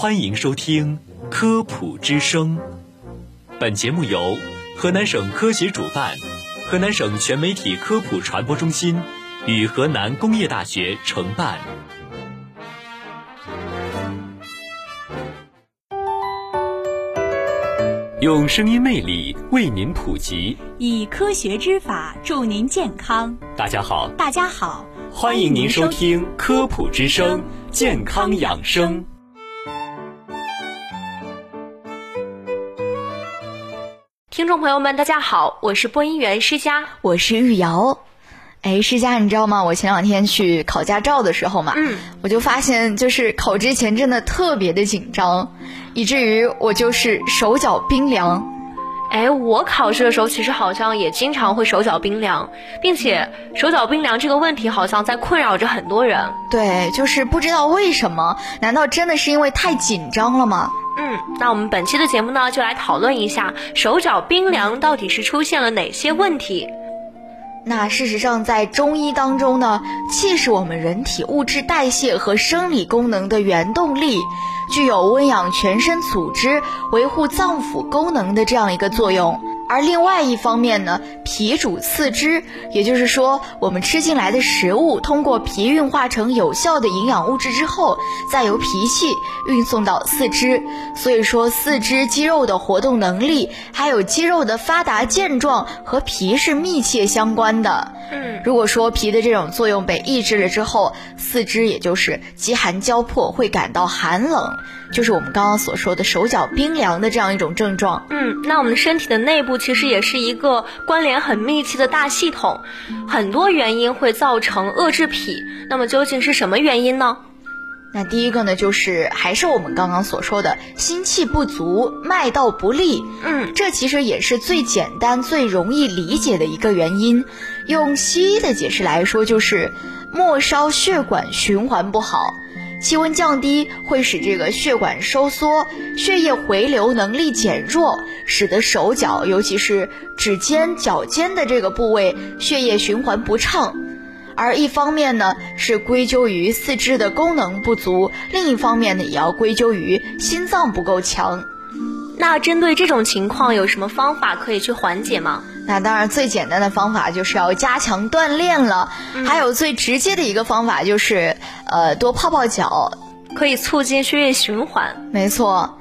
欢迎收听《科普之声》。本节目由河南省科协主办，河南省全媒体科普传播中心与河南工业大学承办。用声音魅力为您普及，以科学之法助您健康。大家好，大家好，欢迎您收听《科普之声》健康养生。听众朋友们，大家好，我是播音员施佳，我是玉瑶。哎，施佳，你知道吗？我前两天去考驾照的时候嘛，嗯，我就发现，就是考之前真的特别的紧张，以至于我就是手脚冰凉。哎，我考试的时候其实好像也经常会手脚冰凉，并且手脚冰凉这个问题好像在困扰着很多人。对，就是不知道为什么，难道真的是因为太紧张了吗？嗯，那我们本期的节目呢，就来讨论一下手脚冰凉到底是出现了哪些问题。那事实上，在中医当中呢，气是我们人体物质代谢和生理功能的原动力，具有温养全身组织、维护脏腑功能的这样一个作用。而另外一方面呢，脾主四肢，也就是说，我们吃进来的食物通过脾运化成有效的营养物质之后，再由脾气运送到四肢。所以说，四肢肌肉的活动能力，还有肌肉的发达健壮和脾是密切相关的。嗯，如果说脾的这种作用被抑制了之后，四肢也就是饥寒交迫，会感到寒冷，就是我们刚刚所说的手脚冰凉的这样一种症状。嗯，那我们身体的内部其实也是一个关联很密切的大系统，很多原因会造成恶制脾。那么究竟是什么原因呢？那第一个呢，就是还是我们刚刚所说的心气不足、脉道不利。嗯，这其实也是最简单、最容易理解的一个原因。用西医的解释来说，就是末梢血管循环不好，气温降低会使这个血管收缩，血液回流能力减弱，使得手脚，尤其是指尖、脚尖的这个部位血液循环不畅。而一方面呢，是归咎于四肢的功能不足；另一方面呢，也要归咎于心脏不够强。那针对这种情况，有什么方法可以去缓解吗？那当然，最简单的方法就是要加强锻炼了。还有最直接的一个方法就是，呃，多泡泡脚，可以促进血液循环。没错。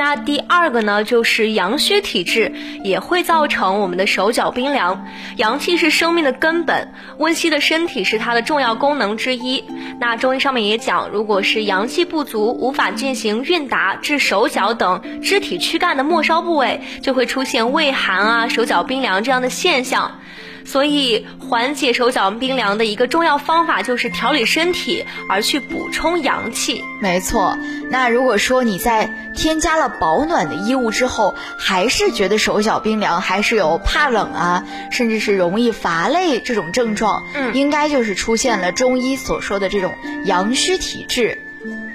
那第二个呢，就是阳虚体质也会造成我们的手脚冰凉。阳气是生命的根本，温煦的身体是它的重要功能之一。那中医上面也讲，如果是阳气不足，无法进行运达至手脚等肢体躯干的末梢部位，就会出现畏寒啊、手脚冰凉这样的现象。所以，缓解手脚冰凉的一个重要方法就是调理身体，而去补充阳气。没错。那如果说你在添加了保暖的衣物之后，还是觉得手脚冰凉，还是有怕冷啊，甚至是容易乏累这种症状，嗯，应该就是出现了中医所说的这种阳虚体质。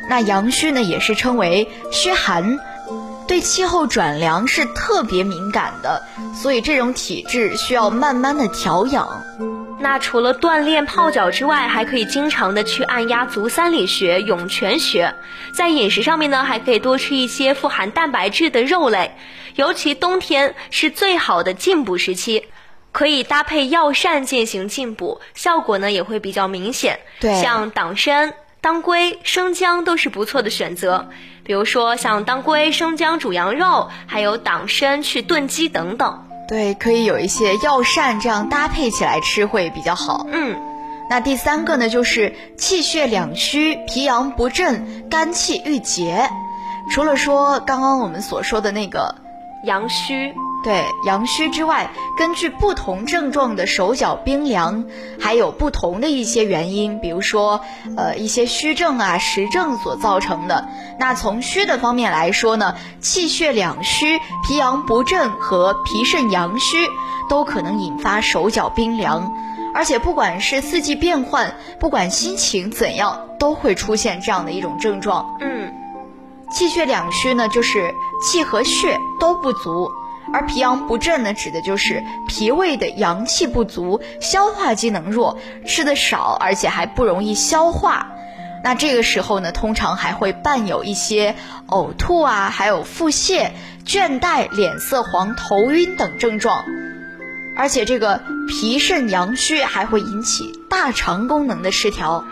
那阳虚呢，也是称为虚寒。对气候转凉是特别敏感的，所以这种体质需要慢慢的调养。那除了锻炼泡脚之外，还可以经常的去按压足三里穴、涌泉穴。在饮食上面呢，还可以多吃一些富含蛋白质的肉类，尤其冬天是最好的进补时期，可以搭配药膳进行进补，效果呢也会比较明显。对，像党参。当归、生姜都是不错的选择，比如说像当归、生姜煮羊肉，还有党参去炖鸡等等。对，可以有一些药膳这样搭配起来吃会比较好。嗯，那第三个呢，就是气血两虚、脾阳不振、肝气郁结。除了说刚刚我们所说的那个阳虚。对阳虚之外，根据不同症状的手脚冰凉，还有不同的一些原因，比如说，呃，一些虚症啊、实症所造成的。那从虚的方面来说呢，气血两虚、脾阳不振和脾肾阳虚都可能引发手脚冰凉，而且不管是四季变换，不管心情怎样，都会出现这样的一种症状。嗯，气血两虚呢，就是气和血都不足。而脾阳不振呢，指的就是脾胃的阳气不足，消化机能弱，吃的少，而且还不容易消化。那这个时候呢，通常还会伴有一些呕吐啊，还有腹泻、倦怠、脸色黄、头晕等症状。而且这个脾肾阳虚还会引起大肠功能的失调。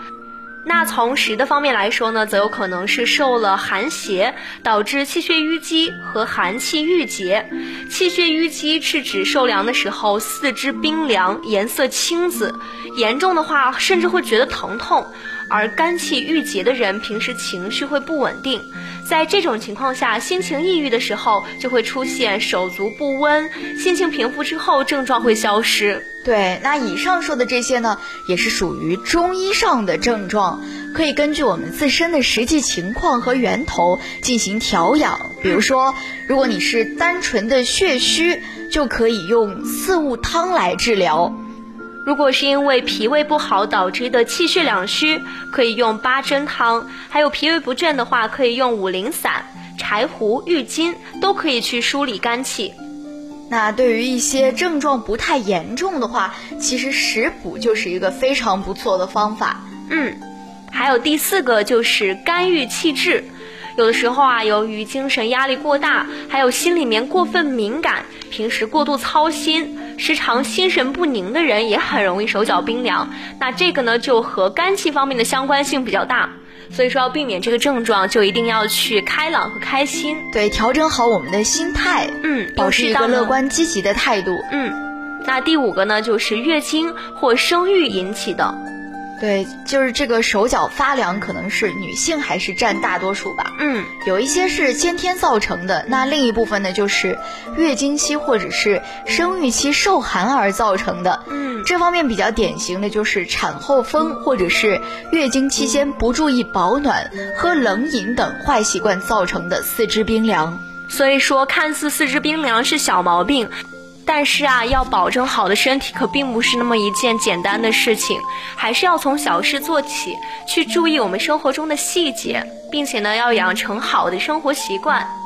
那从实的方面来说呢，则有可能是受了寒邪，导致气血淤积和寒气郁结。气血淤积是指受凉的时候四肢冰凉，颜色青紫，严重的话甚至会觉得疼痛。而肝气郁结的人，平时情绪会不稳定，在这种情况下，心情抑郁的时候，就会出现手足不温。心情平复之后，症状会消失。对，那以上说的这些呢，也是属于中医上的症状，可以根据我们自身的实际情况和源头进行调养。比如说，如果你是单纯的血虚，就可以用四物汤来治疗。如果是因为脾胃不好导致的气血两虚，可以用八珍汤；还有脾胃不振的话，可以用五苓散、柴胡、郁金，都可以去梳理肝气。那对于一些症状不太严重的话，其实食补就是一个非常不错的方法。嗯，还有第四个就是肝郁气滞。有的时候啊，由于精神压力过大，还有心里面过分敏感，平时过度操心，时常心神不宁的人，也很容易手脚冰凉。那这个呢，就和肝气方面的相关性比较大。所以说，要避免这个症状，就一定要去开朗和开心。对，调整好我们的心态，嗯，保持一个乐观积极的态度。嗯，那第五个呢，就是月经或生育引起的。对，就是这个手脚发凉，可能是女性还是占大多数吧。嗯，有一些是先天造成的，那另一部分呢，就是月经期或者是生育期受寒而造成的。嗯，这方面比较典型的就是产后风，或者是月经期间不注意保暖、喝冷饮等坏习惯造成的四肢冰凉。所以说，看似四肢冰凉是小毛病。但是啊，要保证好的身体可并不是那么一件简单的事情，还是要从小事做起，去注意我们生活中的细节，并且呢，要养成好的生活习惯。